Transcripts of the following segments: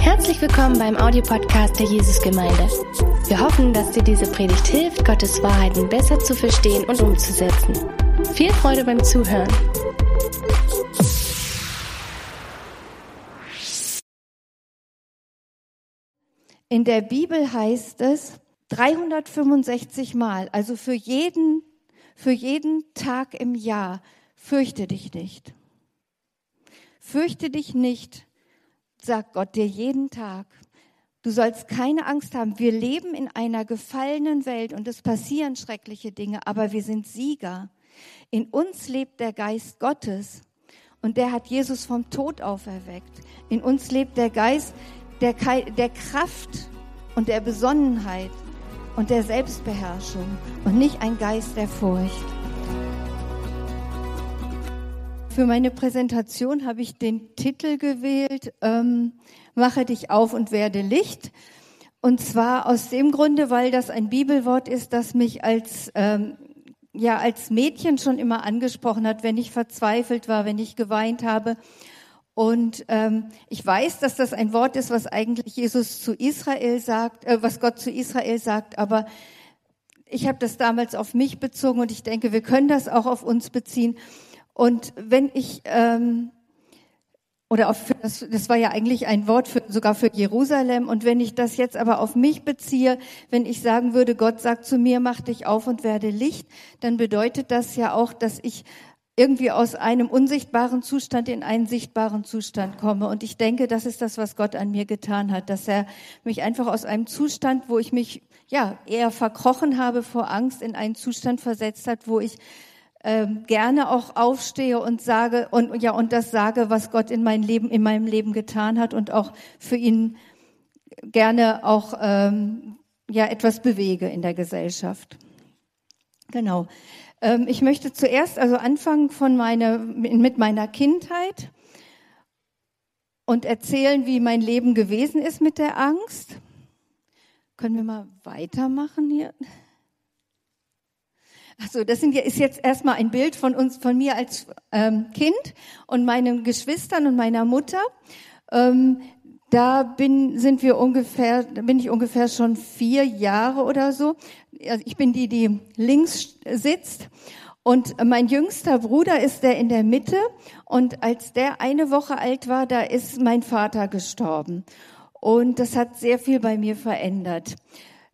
Herzlich willkommen beim Audiopodcast der Jesusgemeinde. Wir hoffen, dass dir diese Predigt hilft, Gottes Wahrheiten besser zu verstehen und umzusetzen. Viel Freude beim Zuhören. In der Bibel heißt es 365 Mal, also für jeden, für jeden Tag im Jahr, fürchte dich nicht. Fürchte dich nicht, sagt Gott dir jeden Tag. Du sollst keine Angst haben. Wir leben in einer gefallenen Welt und es passieren schreckliche Dinge, aber wir sind Sieger. In uns lebt der Geist Gottes und der hat Jesus vom Tod auferweckt. In uns lebt der Geist der, der Kraft und der Besonnenheit und der Selbstbeherrschung und nicht ein Geist der Furcht. Für meine Präsentation habe ich den Titel gewählt, ähm, Mache dich auf und werde Licht. Und zwar aus dem Grunde, weil das ein Bibelwort ist, das mich als, ähm, ja, als Mädchen schon immer angesprochen hat, wenn ich verzweifelt war, wenn ich geweint habe. Und ähm, ich weiß, dass das ein Wort ist, was eigentlich Jesus zu Israel sagt, äh, was Gott zu Israel sagt, aber ich habe das damals auf mich bezogen und ich denke, wir können das auch auf uns beziehen. Und wenn ich, ähm, oder auf, das, das war ja eigentlich ein Wort für, sogar für Jerusalem, und wenn ich das jetzt aber auf mich beziehe, wenn ich sagen würde, Gott sagt zu mir, mach dich auf und werde Licht, dann bedeutet das ja auch, dass ich irgendwie aus einem unsichtbaren Zustand in einen sichtbaren Zustand komme. Und ich denke, das ist das, was Gott an mir getan hat, dass er mich einfach aus einem Zustand, wo ich mich ja eher verkrochen habe vor Angst, in einen Zustand versetzt hat, wo ich ähm, gerne auch aufstehe und sage und ja und das sage, was Gott in mein Leben in meinem Leben getan hat und auch für ihn gerne auch ähm, ja etwas bewege in der Gesellschaft. Genau. Ähm, ich möchte zuerst also anfangen von meiner mit meiner Kindheit und erzählen, wie mein Leben gewesen ist mit der Angst. Können wir mal weitermachen hier? Also das sind, ist jetzt erstmal ein Bild von uns, von mir als ähm, Kind und meinen Geschwistern und meiner Mutter. Ähm, da bin, sind wir ungefähr, da bin ich ungefähr schon vier Jahre oder so. Also ich bin die, die links sitzt. Und mein jüngster Bruder ist der in der Mitte. Und als der eine Woche alt war, da ist mein Vater gestorben. Und das hat sehr viel bei mir verändert.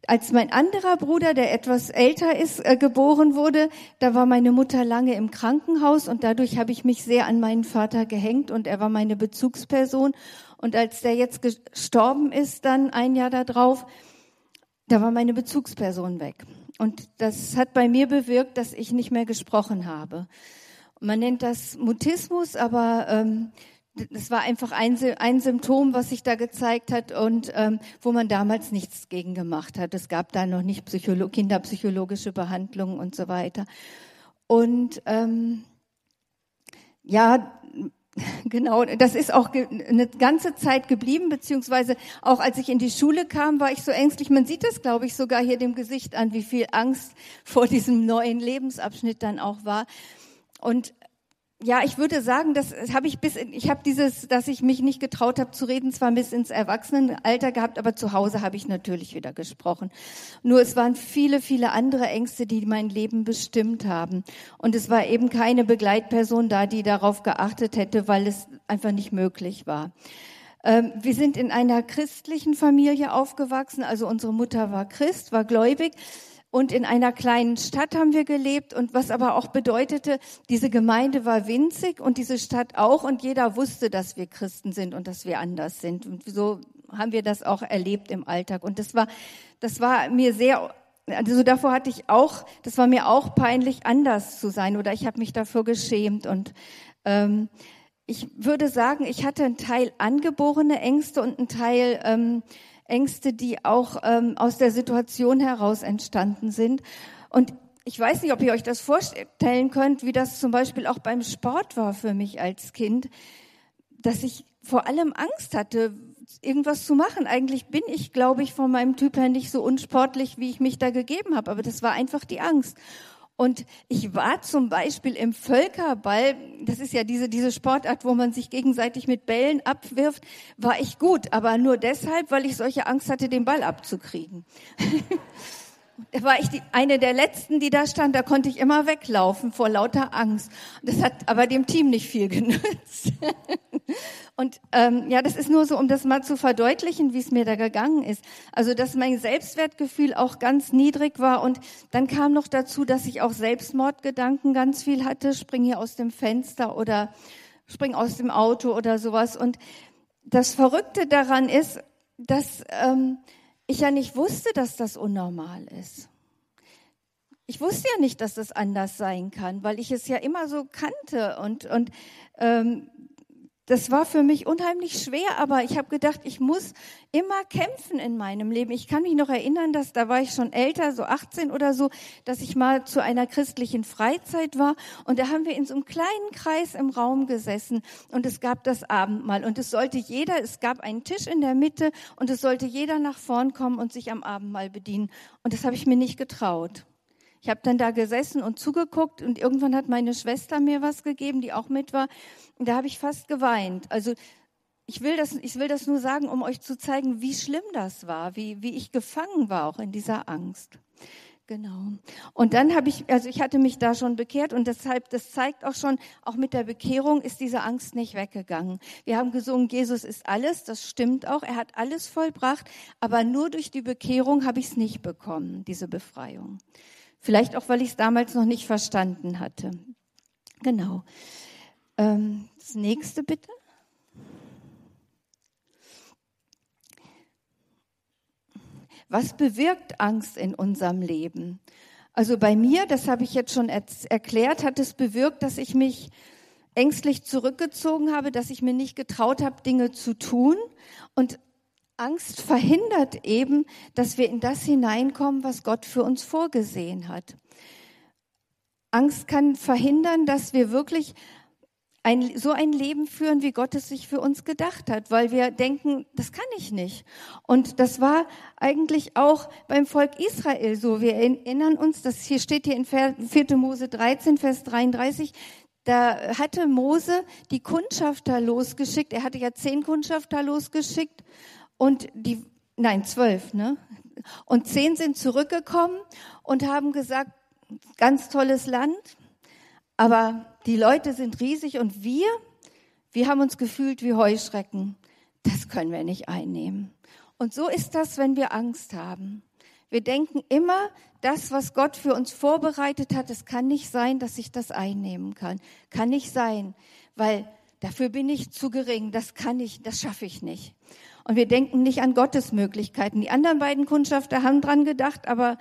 Als mein anderer Bruder, der etwas älter ist, äh, geboren wurde, da war meine Mutter lange im Krankenhaus und dadurch habe ich mich sehr an meinen Vater gehängt und er war meine Bezugsperson. Und als der jetzt gestorben ist, dann ein Jahr darauf, da war meine Bezugsperson weg. Und das hat bei mir bewirkt, dass ich nicht mehr gesprochen habe. Man nennt das Mutismus, aber ähm, das war einfach ein, ein Symptom, was sich da gezeigt hat und ähm, wo man damals nichts gegen gemacht hat. Es gab da noch nicht Psycholo kinderpsychologische Behandlungen und so weiter. Und ähm, ja, genau, das ist auch eine ganze Zeit geblieben, beziehungsweise auch als ich in die Schule kam, war ich so ängstlich. Man sieht das, glaube ich, sogar hier dem Gesicht an, wie viel Angst vor diesem neuen Lebensabschnitt dann auch war. Und ja, ich würde sagen, das habe ich bis, ich habe dieses, dass ich mich nicht getraut habe zu reden, zwar bis ins Erwachsenenalter gehabt, aber zu Hause habe ich natürlich wieder gesprochen. Nur es waren viele, viele andere Ängste, die mein Leben bestimmt haben. Und es war eben keine Begleitperson da, die darauf geachtet hätte, weil es einfach nicht möglich war. Ähm, wir sind in einer christlichen Familie aufgewachsen, also unsere Mutter war Christ, war gläubig. Und in einer kleinen Stadt haben wir gelebt und was aber auch bedeutete, diese Gemeinde war winzig und diese Stadt auch und jeder wusste, dass wir Christen sind und dass wir anders sind. Und so haben wir das auch erlebt im Alltag. Und das war, das war mir sehr, also davor hatte ich auch, das war mir auch peinlich, anders zu sein oder ich habe mich dafür geschämt und ähm, ich würde sagen, ich hatte einen Teil angeborene Ängste und einen Teil ähm, Ängste, die auch ähm, aus der Situation heraus entstanden sind. Und ich weiß nicht, ob ihr euch das vorstellen könnt, wie das zum Beispiel auch beim Sport war für mich als Kind, dass ich vor allem Angst hatte, irgendwas zu machen. Eigentlich bin ich, glaube ich, von meinem Typ her nicht so unsportlich, wie ich mich da gegeben habe, aber das war einfach die Angst. Und ich war zum Beispiel im Völkerball, das ist ja diese, diese Sportart, wo man sich gegenseitig mit Bällen abwirft, war ich gut, aber nur deshalb, weil ich solche Angst hatte, den Ball abzukriegen. Da war ich die, eine der letzten, die da stand. Da konnte ich immer weglaufen vor lauter Angst. Das hat aber dem Team nicht viel genützt. Und ähm, ja, das ist nur so, um das mal zu verdeutlichen, wie es mir da gegangen ist. Also, dass mein Selbstwertgefühl auch ganz niedrig war. Und dann kam noch dazu, dass ich auch Selbstmordgedanken ganz viel hatte. Spring hier aus dem Fenster oder spring aus dem Auto oder sowas. Und das Verrückte daran ist, dass ähm, ich ja nicht wusste, dass das unnormal ist. Ich wusste ja nicht, dass das anders sein kann, weil ich es ja immer so kannte und und ähm, das war für mich unheimlich schwer, aber ich habe gedacht, ich muss immer kämpfen in meinem Leben. Ich kann mich noch erinnern, dass da war ich schon älter, so 18 oder so, dass ich mal zu einer christlichen Freizeit war und da haben wir in so einem kleinen Kreis im Raum gesessen und es gab das Abendmahl und es sollte jeder, es gab einen Tisch in der Mitte und es sollte jeder nach vorn kommen und sich am Abendmahl bedienen und das habe ich mir nicht getraut. Ich habe dann da gesessen und zugeguckt und irgendwann hat meine Schwester mir was gegeben, die auch mit war. Und da habe ich fast geweint. Also ich will das, ich will das nur sagen, um euch zu zeigen, wie schlimm das war, wie, wie ich gefangen war auch in dieser Angst. Genau. Und dann habe ich, also ich hatte mich da schon bekehrt und deshalb, das zeigt auch schon, auch mit der Bekehrung ist diese Angst nicht weggegangen. Wir haben gesungen, Jesus ist alles, das stimmt auch, er hat alles vollbracht, aber nur durch die Bekehrung habe ich es nicht bekommen, diese Befreiung. Vielleicht auch, weil ich es damals noch nicht verstanden hatte. Genau. Ähm, das nächste bitte. Was bewirkt Angst in unserem Leben? Also bei mir, das habe ich jetzt schon erklärt, hat es bewirkt, dass ich mich ängstlich zurückgezogen habe, dass ich mir nicht getraut habe, Dinge zu tun. Und Angst verhindert eben, dass wir in das hineinkommen, was Gott für uns vorgesehen hat. Angst kann verhindern, dass wir wirklich ein, so ein Leben führen, wie Gott es sich für uns gedacht hat, weil wir denken, das kann ich nicht. Und das war eigentlich auch beim Volk Israel so. Wir erinnern uns, das hier steht hier in 4. Mose 13, Vers 33, da hatte Mose die Kundschafter losgeschickt. Er hatte ja zehn Kundschafter losgeschickt und die, nein, zwölf, ne? Und zehn sind zurückgekommen und haben gesagt, ganz tolles Land, aber die Leute sind riesig und wir, wir haben uns gefühlt wie Heuschrecken. Das können wir nicht einnehmen. Und so ist das, wenn wir Angst haben. Wir denken immer, das, was Gott für uns vorbereitet hat, es kann nicht sein, dass ich das einnehmen kann. Kann nicht sein, weil dafür bin ich zu gering. Das kann ich, das schaffe ich nicht. Und wir denken nicht an Gottes Möglichkeiten. Die anderen beiden Kundschafter haben dran gedacht, aber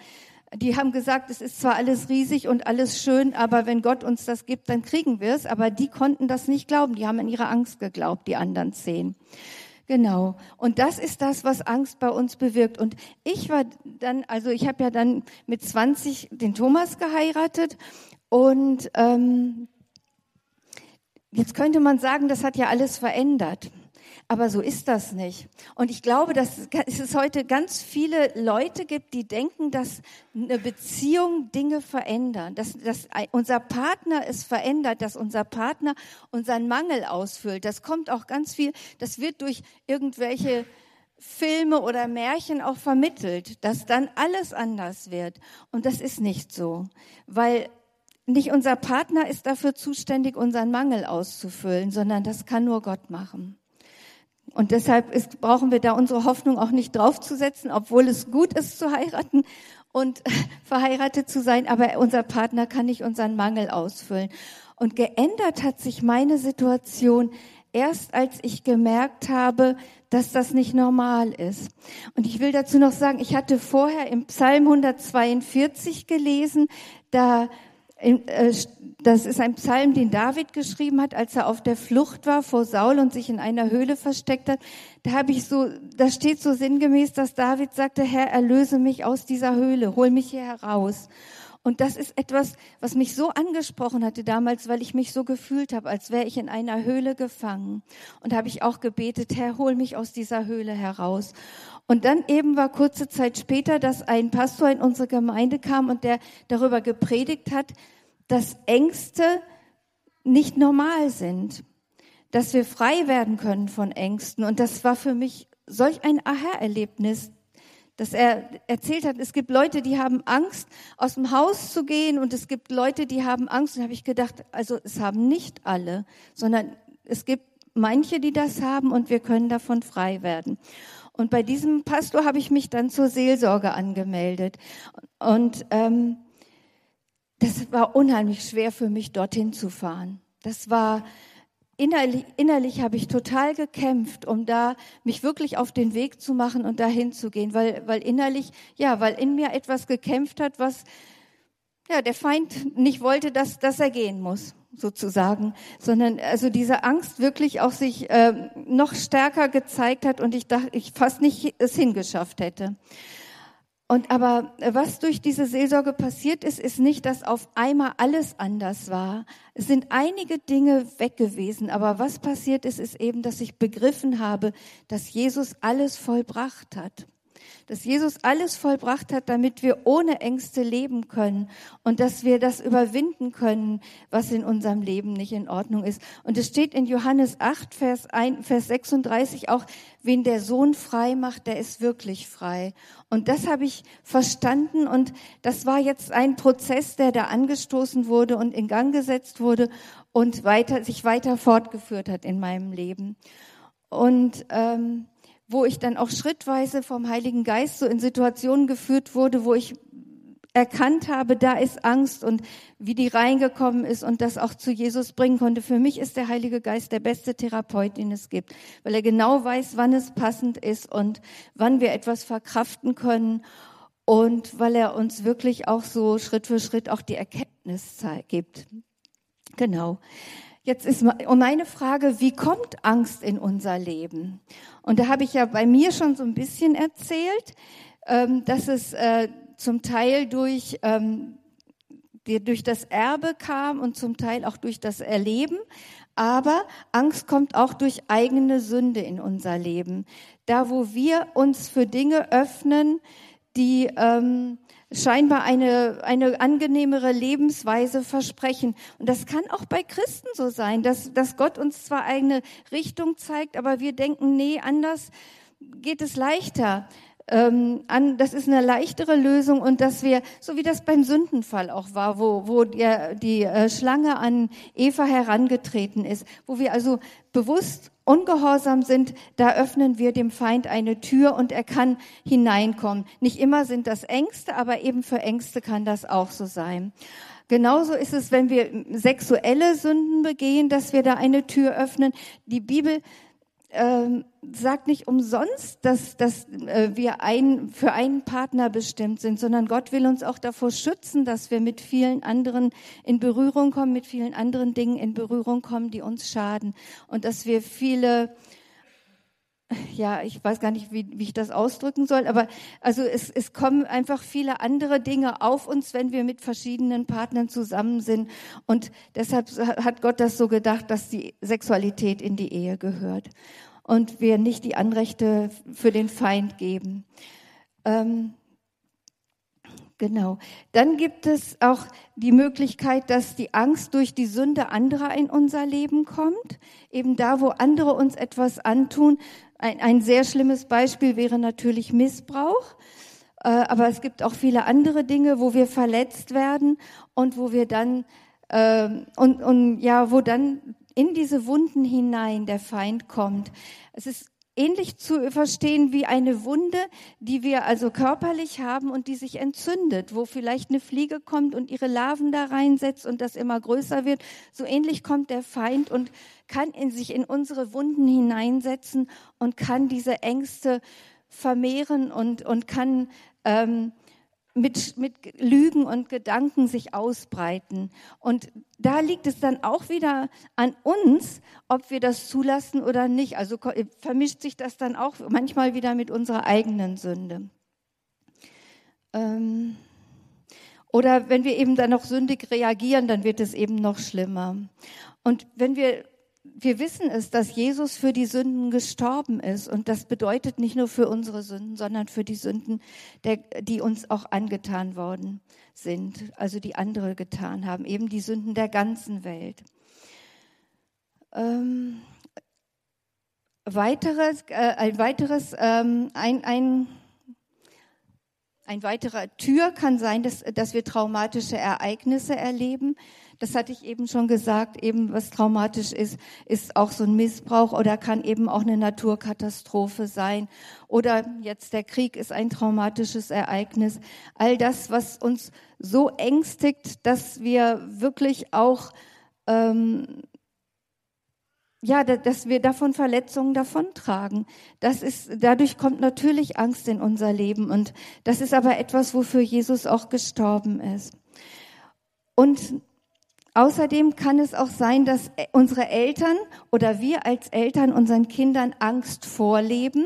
die haben gesagt, es ist zwar alles riesig und alles schön, aber wenn Gott uns das gibt, dann kriegen wir es. Aber die konnten das nicht glauben. Die haben an ihre Angst geglaubt, die anderen zehn. Genau. Und das ist das, was Angst bei uns bewirkt. Und ich war dann, also ich habe ja dann mit 20 den Thomas geheiratet und ähm, jetzt könnte man sagen, das hat ja alles verändert. Aber so ist das nicht. Und ich glaube, dass es heute ganz viele Leute gibt, die denken, dass eine Beziehung Dinge verändern, dass, dass unser Partner es verändert, dass unser Partner unseren Mangel ausfüllt. Das kommt auch ganz viel, das wird durch irgendwelche Filme oder Märchen auch vermittelt, dass dann alles anders wird. Und das ist nicht so, weil nicht unser Partner ist dafür zuständig, unseren Mangel auszufüllen, sondern das kann nur Gott machen. Und deshalb ist, brauchen wir da unsere Hoffnung auch nicht draufzusetzen, obwohl es gut ist zu heiraten und verheiratet zu sein, aber unser Partner kann nicht unseren Mangel ausfüllen. Und geändert hat sich meine Situation erst als ich gemerkt habe, dass das nicht normal ist. Und ich will dazu noch sagen, ich hatte vorher im Psalm 142 gelesen, da das ist ein Psalm, den David geschrieben hat, als er auf der Flucht war vor Saul und sich in einer Höhle versteckt hat. Da habe ich so, da steht so sinngemäß, dass David sagte, Herr, erlöse mich aus dieser Höhle, hol mich hier heraus. Und das ist etwas, was mich so angesprochen hatte damals, weil ich mich so gefühlt habe, als wäre ich in einer Höhle gefangen. Und habe ich auch gebetet, Herr, hol mich aus dieser Höhle heraus. Und dann eben war kurze Zeit später, dass ein Pastor in unsere Gemeinde kam und der darüber gepredigt hat, dass Ängste nicht normal sind, dass wir frei werden können von Ängsten. Und das war für mich solch ein Aha-Erlebnis, dass er erzählt hat, es gibt Leute, die haben Angst, aus dem Haus zu gehen und es gibt Leute, die haben Angst. Und habe ich gedacht, also es haben nicht alle, sondern es gibt manche, die das haben und wir können davon frei werden. Und bei diesem Pastor habe ich mich dann zur Seelsorge angemeldet. Und ähm, das war unheimlich schwer für mich, dorthin zu fahren. Das war innerlich, innerlich habe ich total gekämpft, um da mich wirklich auf den Weg zu machen und dahin zu gehen, weil, weil innerlich, ja, weil in mir etwas gekämpft hat, was ja der Feind nicht wollte, dass, dass er gehen muss sozusagen, sondern also diese Angst wirklich auch sich äh, noch stärker gezeigt hat und ich dachte, ich fast nicht es hingeschafft hätte. Und aber was durch diese Seelsorge passiert ist, ist nicht, dass auf einmal alles anders war. Es sind einige Dinge weg gewesen, aber was passiert ist, ist eben, dass ich begriffen habe, dass Jesus alles vollbracht hat dass Jesus alles vollbracht hat, damit wir ohne Ängste leben können und dass wir das überwinden können, was in unserem Leben nicht in Ordnung ist. Und es steht in Johannes 8, Vers, 1, Vers 36 auch, wen der Sohn frei macht, der ist wirklich frei. Und das habe ich verstanden und das war jetzt ein Prozess, der da angestoßen wurde und in Gang gesetzt wurde und weiter, sich weiter fortgeführt hat in meinem Leben. Und ähm, wo ich dann auch schrittweise vom Heiligen Geist so in Situationen geführt wurde, wo ich erkannt habe, da ist Angst und wie die reingekommen ist und das auch zu Jesus bringen konnte. Für mich ist der Heilige Geist der beste Therapeut, den es gibt, weil er genau weiß, wann es passend ist und wann wir etwas verkraften können und weil er uns wirklich auch so Schritt für Schritt auch die Erkenntnis gibt. Genau. Jetzt ist meine Frage, wie kommt Angst in unser Leben? Und da habe ich ja bei mir schon so ein bisschen erzählt, ähm, dass es äh, zum Teil durch, ähm, durch das Erbe kam und zum Teil auch durch das Erleben. Aber Angst kommt auch durch eigene Sünde in unser Leben. Da, wo wir uns für Dinge öffnen, die ähm, scheinbar eine, eine angenehmere Lebensweise versprechen. Und das kann auch bei Christen so sein, dass, dass Gott uns zwar eine Richtung zeigt, aber wir denken, nee, anders geht es leichter. Ähm, an, das ist eine leichtere Lösung und dass wir, so wie das beim Sündenfall auch war, wo, wo der, die äh, Schlange an Eva herangetreten ist, wo wir also bewusst ungehorsam sind, da öffnen wir dem Feind eine Tür und er kann hineinkommen. Nicht immer sind das Ängste, aber eben für Ängste kann das auch so sein. Genauso ist es, wenn wir sexuelle Sünden begehen, dass wir da eine Tür öffnen. Die Bibel ähm, sagt nicht umsonst, dass, dass äh, wir ein, für einen Partner bestimmt sind, sondern Gott will uns auch davor schützen, dass wir mit vielen anderen in Berührung kommen, mit vielen anderen Dingen in Berührung kommen, die uns schaden. Und dass wir viele, ja, ich weiß gar nicht, wie, wie ich das ausdrücken soll, aber also es, es kommen einfach viele andere Dinge auf uns, wenn wir mit verschiedenen Partnern zusammen sind. Und deshalb hat Gott das so gedacht, dass die Sexualität in die Ehe gehört und wir nicht die Anrechte für den Feind geben. Ähm, genau. Dann gibt es auch die Möglichkeit, dass die Angst durch die Sünde anderer in unser Leben kommt. Eben da, wo andere uns etwas antun. Ein, ein sehr schlimmes Beispiel wäre natürlich Missbrauch. Äh, aber es gibt auch viele andere Dinge, wo wir verletzt werden und wo wir dann äh, und, und ja, wo dann in diese Wunden hinein der Feind kommt. Es ist ähnlich zu verstehen wie eine Wunde, die wir also körperlich haben und die sich entzündet, wo vielleicht eine Fliege kommt und ihre Larven da reinsetzt und das immer größer wird. So ähnlich kommt der Feind und kann in sich in unsere Wunden hineinsetzen und kann diese Ängste vermehren und, und kann ähm, mit, mit Lügen und Gedanken sich ausbreiten. Und da liegt es dann auch wieder an uns, ob wir das zulassen oder nicht. Also vermischt sich das dann auch manchmal wieder mit unserer eigenen Sünde. Ähm Oder wenn wir eben dann noch sündig reagieren, dann wird es eben noch schlimmer. Und wenn wir wir wissen es, dass Jesus für die Sünden gestorben ist. Und das bedeutet nicht nur für unsere Sünden, sondern für die Sünden, der, die uns auch angetan worden sind, also die andere getan haben, eben die Sünden der ganzen Welt. Ähm, weiteres, äh, ein weiteres, ähm, ein, ein, ein weiterer Tür kann sein, dass, dass wir traumatische Ereignisse erleben. Das hatte ich eben schon gesagt, eben was traumatisch ist, ist auch so ein Missbrauch oder kann eben auch eine Naturkatastrophe sein. Oder jetzt der Krieg ist ein traumatisches Ereignis. All das, was uns so ängstigt, dass wir wirklich auch ähm, ja, dass wir davon Verletzungen davontragen. Das ist, dadurch kommt natürlich Angst in unser Leben und das ist aber etwas, wofür Jesus auch gestorben ist. Und außerdem kann es auch sein, dass unsere Eltern oder wir als Eltern unseren Kindern Angst vorleben.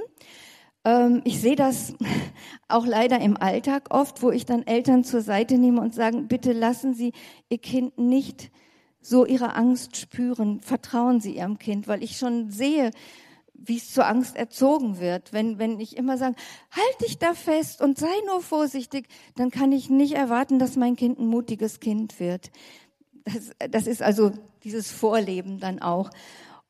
Ähm, ich sehe das auch leider im Alltag oft, wo ich dann Eltern zur Seite nehme und sagen, bitte lassen Sie Ihr Kind nicht so ihre Angst spüren. Vertrauen Sie Ihrem Kind, weil ich schon sehe, wie es zur Angst erzogen wird. Wenn, wenn ich immer sage, halt dich da fest und sei nur vorsichtig, dann kann ich nicht erwarten, dass mein Kind ein mutiges Kind wird. Das, das ist also dieses Vorleben dann auch.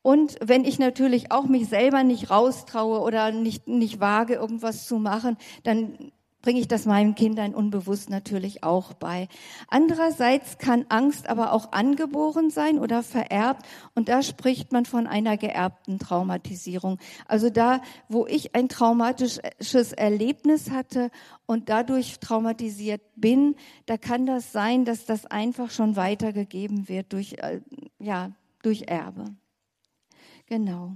Und wenn ich natürlich auch mich selber nicht raustraue oder nicht, nicht wage, irgendwas zu machen, dann bringe ich das meinen Kindern unbewusst natürlich auch bei. Andererseits kann Angst aber auch angeboren sein oder vererbt und da spricht man von einer geerbten Traumatisierung. Also da, wo ich ein traumatisches Erlebnis hatte und dadurch traumatisiert bin, da kann das sein, dass das einfach schon weitergegeben wird durch, äh, ja, durch Erbe. Genau.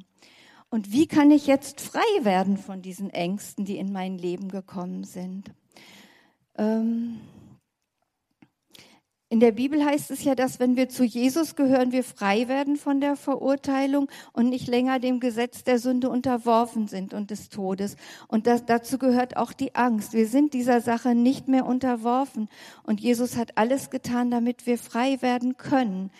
Und wie kann ich jetzt frei werden von diesen Ängsten, die in mein Leben gekommen sind? Ähm in der Bibel heißt es ja, dass wenn wir zu Jesus gehören, wir frei werden von der Verurteilung und nicht länger dem Gesetz der Sünde unterworfen sind und des Todes. Und das, dazu gehört auch die Angst. Wir sind dieser Sache nicht mehr unterworfen. Und Jesus hat alles getan, damit wir frei werden können.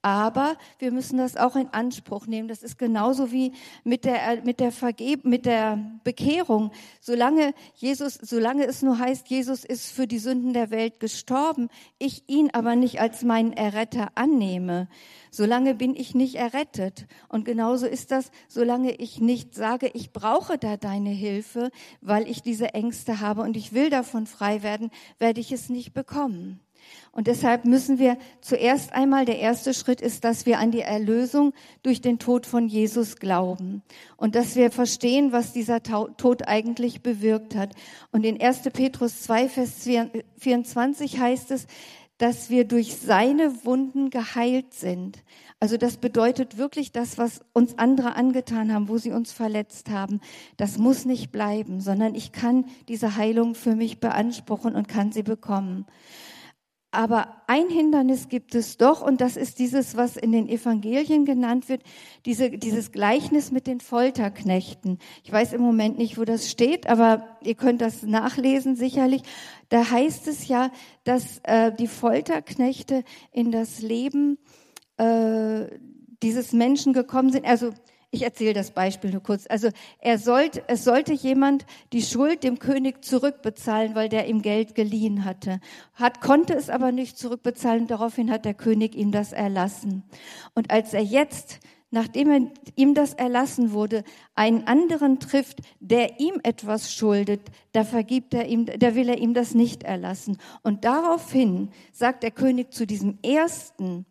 Aber wir müssen das auch in Anspruch nehmen. Das ist genauso wie mit der, mit der Vergeb, mit der Bekehrung. Solange Jesus, solange es nur heißt, Jesus ist für die Sünden der Welt gestorben, ich ihn aber nicht als meinen Erretter annehme, solange bin ich nicht errettet. Und genauso ist das, solange ich nicht sage, ich brauche da deine Hilfe, weil ich diese Ängste habe und ich will davon frei werden, werde ich es nicht bekommen. Und deshalb müssen wir zuerst einmal, der erste Schritt ist, dass wir an die Erlösung durch den Tod von Jesus glauben und dass wir verstehen, was dieser Tod eigentlich bewirkt hat. Und in 1. Petrus 2, Vers 24 heißt es, dass wir durch seine Wunden geheilt sind. Also das bedeutet wirklich das, was uns andere angetan haben, wo sie uns verletzt haben. Das muss nicht bleiben, sondern ich kann diese Heilung für mich beanspruchen und kann sie bekommen. Aber ein Hindernis gibt es doch, und das ist dieses, was in den Evangelien genannt wird, diese, dieses Gleichnis mit den Folterknechten. Ich weiß im Moment nicht, wo das steht, aber ihr könnt das nachlesen sicherlich. Da heißt es ja, dass äh, die Folterknechte in das Leben äh, dieses Menschen gekommen sind. Also ich erzähle das Beispiel nur kurz. Also er sollte, es sollte jemand die Schuld dem König zurückbezahlen, weil der ihm Geld geliehen hatte. Hat, konnte es aber nicht zurückbezahlen. Daraufhin hat der König ihm das erlassen. Und als er jetzt nachdem ihm das erlassen wurde, einen anderen trifft, der ihm etwas schuldet, da vergibt er ihm, da will er ihm das nicht erlassen. Und daraufhin sagt der König zu diesem ersten,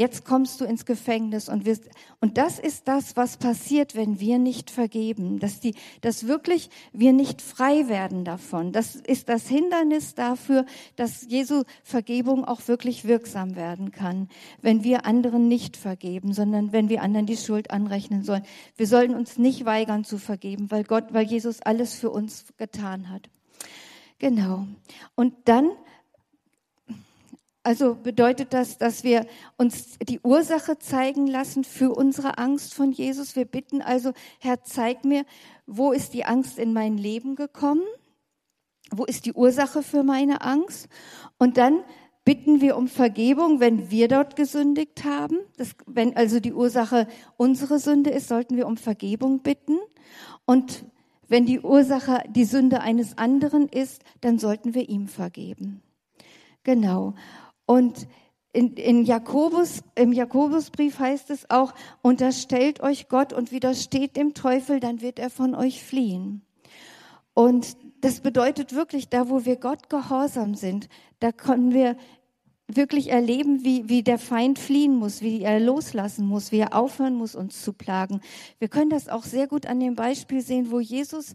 Jetzt kommst du ins Gefängnis und wirst, und das ist das, was passiert, wenn wir nicht vergeben, dass die, dass wirklich wir nicht frei werden davon. Das ist das Hindernis dafür, dass Jesu Vergebung auch wirklich wirksam werden kann, wenn wir anderen nicht vergeben, sondern wenn wir anderen die Schuld anrechnen sollen. Wir sollen uns nicht weigern zu vergeben, weil Gott, weil Jesus alles für uns getan hat. Genau. Und dann also bedeutet das, dass wir uns die Ursache zeigen lassen für unsere Angst von Jesus. Wir bitten also, Herr, zeig mir, wo ist die Angst in mein Leben gekommen? wo ist die Ursache für meine Angst? Und dann bitten wir um Vergebung, wenn wir dort gesündigt haben. Das, wenn also die Ursache unsere Sünde ist, sollten wir um Vergebung bitten. Und wenn die Ursache die Sünde eines anderen ist, dann sollten wir ihm vergeben. Genau. Und in, in Jakobus, im Jakobusbrief heißt es auch, unterstellt euch Gott und widersteht dem Teufel, dann wird er von euch fliehen. Und das bedeutet wirklich, da wo wir Gott gehorsam sind, da können wir wirklich erleben, wie, wie der Feind fliehen muss, wie er loslassen muss, wie er aufhören muss, uns zu plagen. Wir können das auch sehr gut an dem Beispiel sehen, wo Jesus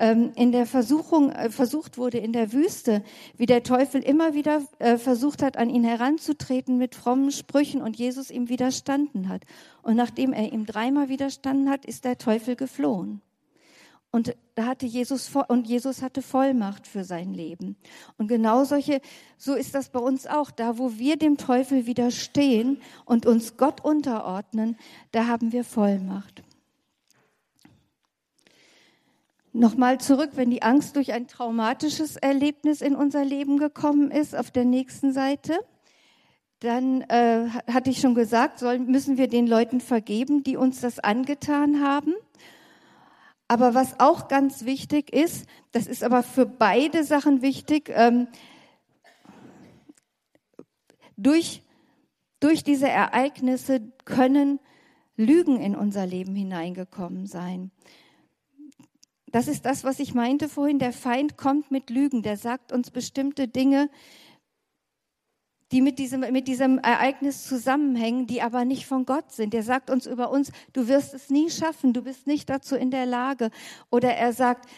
ähm, in der Versuchung äh, versucht wurde in der Wüste, wie der Teufel immer wieder äh, versucht hat, an ihn heranzutreten mit frommen Sprüchen und Jesus ihm widerstanden hat. Und nachdem er ihm dreimal widerstanden hat, ist der Teufel geflohen. Und da hatte Jesus und Jesus hatte Vollmacht für sein Leben. Und genau solche, so ist das bei uns auch. Da, wo wir dem Teufel widerstehen und uns Gott unterordnen, da haben wir Vollmacht. Nochmal zurück, wenn die Angst durch ein traumatisches Erlebnis in unser Leben gekommen ist, auf der nächsten Seite, dann äh, hatte ich schon gesagt, sollen, müssen wir den Leuten vergeben, die uns das angetan haben. Aber was auch ganz wichtig ist, das ist aber für beide Sachen wichtig, ähm, durch, durch diese Ereignisse können Lügen in unser Leben hineingekommen sein. Das ist das, was ich meinte vorhin. Der Feind kommt mit Lügen. Der sagt uns bestimmte Dinge, die mit diesem, mit diesem Ereignis zusammenhängen, die aber nicht von Gott sind. Er sagt uns über uns, du wirst es nie schaffen, du bist nicht dazu in der Lage. Oder er sagt,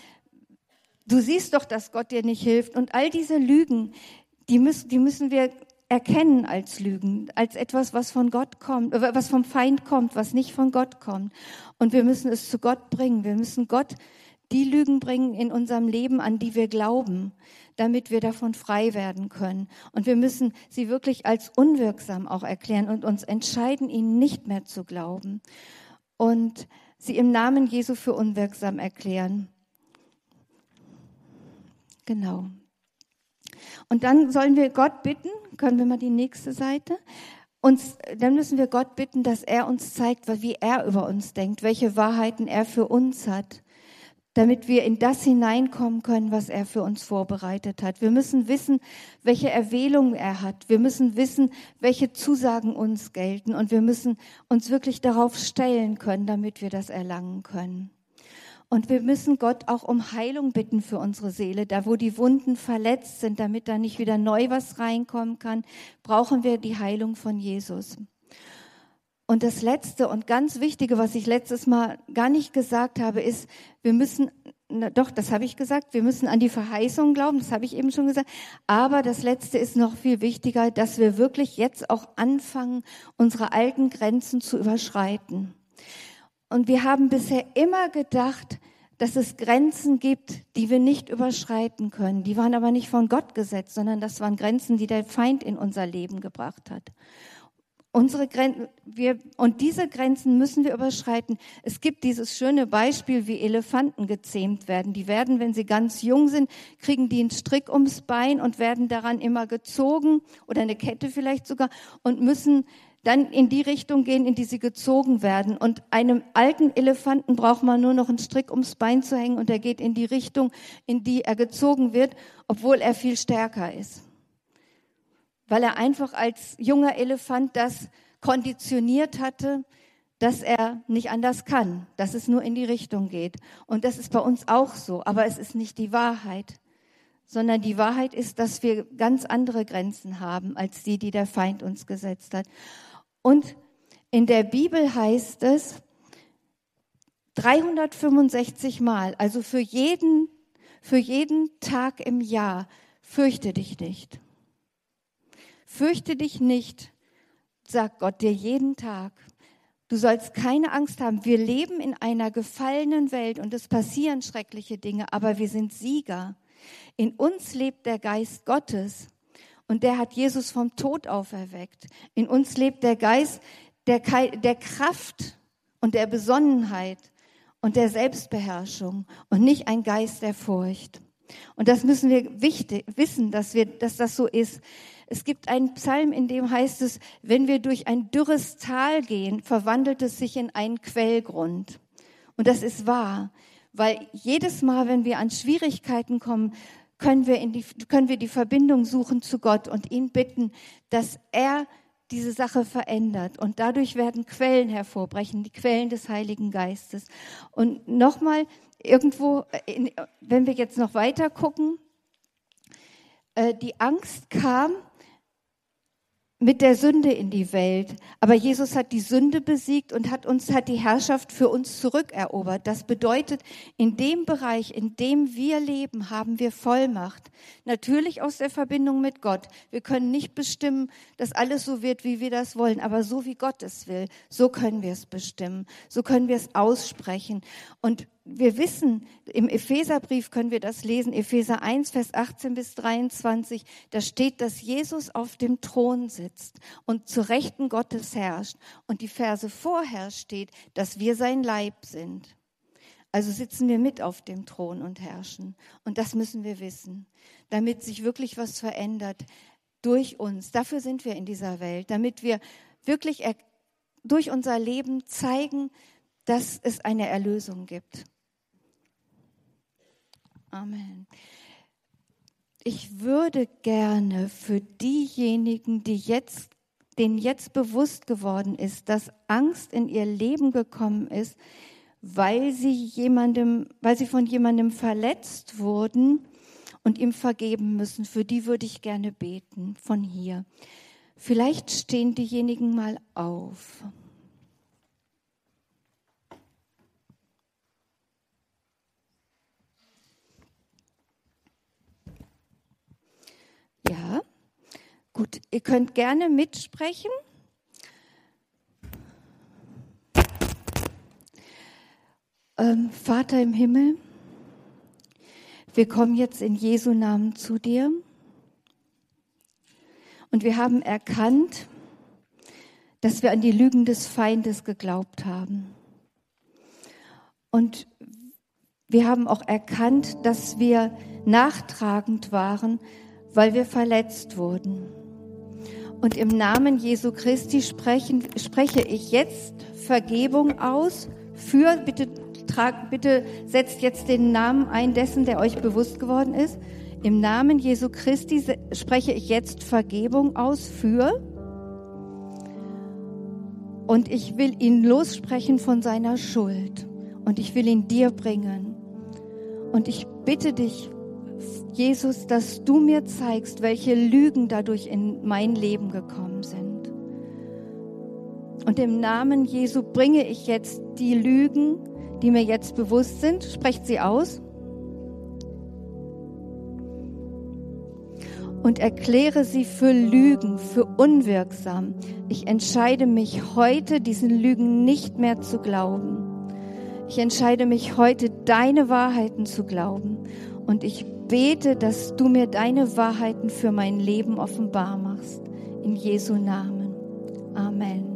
du siehst doch, dass Gott dir nicht hilft. Und all diese Lügen, die müssen, die müssen wir erkennen als Lügen, als etwas, was von Gott kommt, äh, was vom Feind kommt, was nicht von Gott kommt. Und wir müssen es zu Gott bringen. Wir müssen Gott die Lügen bringen in unserem Leben, an die wir glauben, damit wir davon frei werden können. Und wir müssen sie wirklich als unwirksam auch erklären und uns entscheiden, ihnen nicht mehr zu glauben und sie im Namen Jesu für unwirksam erklären. Genau. Und dann sollen wir Gott bitten, können wir mal die nächste Seite, uns, dann müssen wir Gott bitten, dass er uns zeigt, wie er über uns denkt, welche Wahrheiten er für uns hat damit wir in das hineinkommen können, was er für uns vorbereitet hat. Wir müssen wissen, welche Erwählung er hat. Wir müssen wissen, welche Zusagen uns gelten. Und wir müssen uns wirklich darauf stellen können, damit wir das erlangen können. Und wir müssen Gott auch um Heilung bitten für unsere Seele. Da, wo die Wunden verletzt sind, damit da nicht wieder neu was reinkommen kann, brauchen wir die Heilung von Jesus. Und das Letzte und ganz Wichtige, was ich letztes Mal gar nicht gesagt habe, ist, wir müssen, na doch, das habe ich gesagt, wir müssen an die Verheißung glauben, das habe ich eben schon gesagt. Aber das Letzte ist noch viel wichtiger, dass wir wirklich jetzt auch anfangen, unsere alten Grenzen zu überschreiten. Und wir haben bisher immer gedacht, dass es Grenzen gibt, die wir nicht überschreiten können. Die waren aber nicht von Gott gesetzt, sondern das waren Grenzen, die der Feind in unser Leben gebracht hat. Unsere Grenzen, wir, und diese Grenzen müssen wir überschreiten. Es gibt dieses schöne Beispiel, wie Elefanten gezähmt werden. Die werden, wenn sie ganz jung sind, kriegen die einen Strick ums Bein und werden daran immer gezogen oder eine Kette vielleicht sogar und müssen dann in die Richtung gehen, in die sie gezogen werden. Und einem alten Elefanten braucht man nur noch einen Strick ums Bein zu hängen und er geht in die Richtung, in die er gezogen wird, obwohl er viel stärker ist weil er einfach als junger Elefant das konditioniert hatte, dass er nicht anders kann, dass es nur in die Richtung geht. Und das ist bei uns auch so, aber es ist nicht die Wahrheit, sondern die Wahrheit ist, dass wir ganz andere Grenzen haben als die, die der Feind uns gesetzt hat. Und in der Bibel heißt es 365 Mal, also für jeden, für jeden Tag im Jahr, fürchte dich nicht. Fürchte dich nicht, sagt Gott dir jeden Tag. Du sollst keine Angst haben. Wir leben in einer gefallenen Welt und es passieren schreckliche Dinge, aber wir sind Sieger. In uns lebt der Geist Gottes und der hat Jesus vom Tod auferweckt. In uns lebt der Geist der, der Kraft und der Besonnenheit und der Selbstbeherrschung und nicht ein Geist der Furcht. Und das müssen wir wichtig, wissen, dass, wir, dass das so ist. Es gibt einen Psalm, in dem heißt es, wenn wir durch ein dürres Tal gehen, verwandelt es sich in einen Quellgrund. Und das ist wahr, weil jedes Mal, wenn wir an Schwierigkeiten kommen, können wir, in die, können wir die Verbindung suchen zu Gott und ihn bitten, dass er diese Sache verändert. Und dadurch werden Quellen hervorbrechen, die Quellen des Heiligen Geistes. Und nochmal, irgendwo, wenn wir jetzt noch weiter gucken, äh, die Angst kam, mit der Sünde in die Welt. Aber Jesus hat die Sünde besiegt und hat uns, hat die Herrschaft für uns zurückerobert. Das bedeutet, in dem Bereich, in dem wir leben, haben wir Vollmacht. Natürlich aus der Verbindung mit Gott. Wir können nicht bestimmen, dass alles so wird, wie wir das wollen, aber so wie Gott es will, so können wir es bestimmen. So können wir es aussprechen. Und wir wissen, im Epheserbrief können wir das lesen, Epheser 1, Vers 18 bis 23, da steht, dass Jesus auf dem Thron sitzt und zu Rechten Gottes herrscht. Und die Verse vorher steht, dass wir sein Leib sind. Also sitzen wir mit auf dem Thron und herrschen. Und das müssen wir wissen, damit sich wirklich was verändert durch uns. Dafür sind wir in dieser Welt, damit wir wirklich durch unser Leben zeigen, dass es eine Erlösung gibt. Amen. Ich würde gerne für diejenigen, die jetzt, denen jetzt bewusst geworden ist, dass Angst in ihr Leben gekommen ist, weil sie jemandem, weil sie von jemandem verletzt wurden und ihm vergeben müssen, für die würde ich gerne beten von hier. Vielleicht stehen diejenigen mal auf. Ja, gut. Ihr könnt gerne mitsprechen. Ähm, Vater im Himmel, wir kommen jetzt in Jesu Namen zu dir und wir haben erkannt, dass wir an die Lügen des Feindes geglaubt haben. Und wir haben auch erkannt, dass wir nachtragend waren, weil wir verletzt wurden. Und im Namen Jesu Christi sprechen, spreche ich jetzt Vergebung aus für, bitte, trag, bitte setzt jetzt den Namen ein dessen, der euch bewusst geworden ist. Im Namen Jesu Christi spreche ich jetzt Vergebung aus für und ich will ihn lossprechen von seiner Schuld und ich will ihn dir bringen. Und ich bitte dich, Jesus, dass du mir zeigst, welche Lügen dadurch in mein Leben gekommen sind. Und im Namen Jesu bringe ich jetzt die Lügen, die mir jetzt bewusst sind, sprecht sie aus und erkläre sie für Lügen, für unwirksam. Ich entscheide mich heute, diesen Lügen nicht mehr zu glauben. Ich entscheide mich heute, deine Wahrheiten zu glauben. Und ich bete, dass du mir deine Wahrheiten für mein Leben offenbar machst. In Jesu Namen. Amen.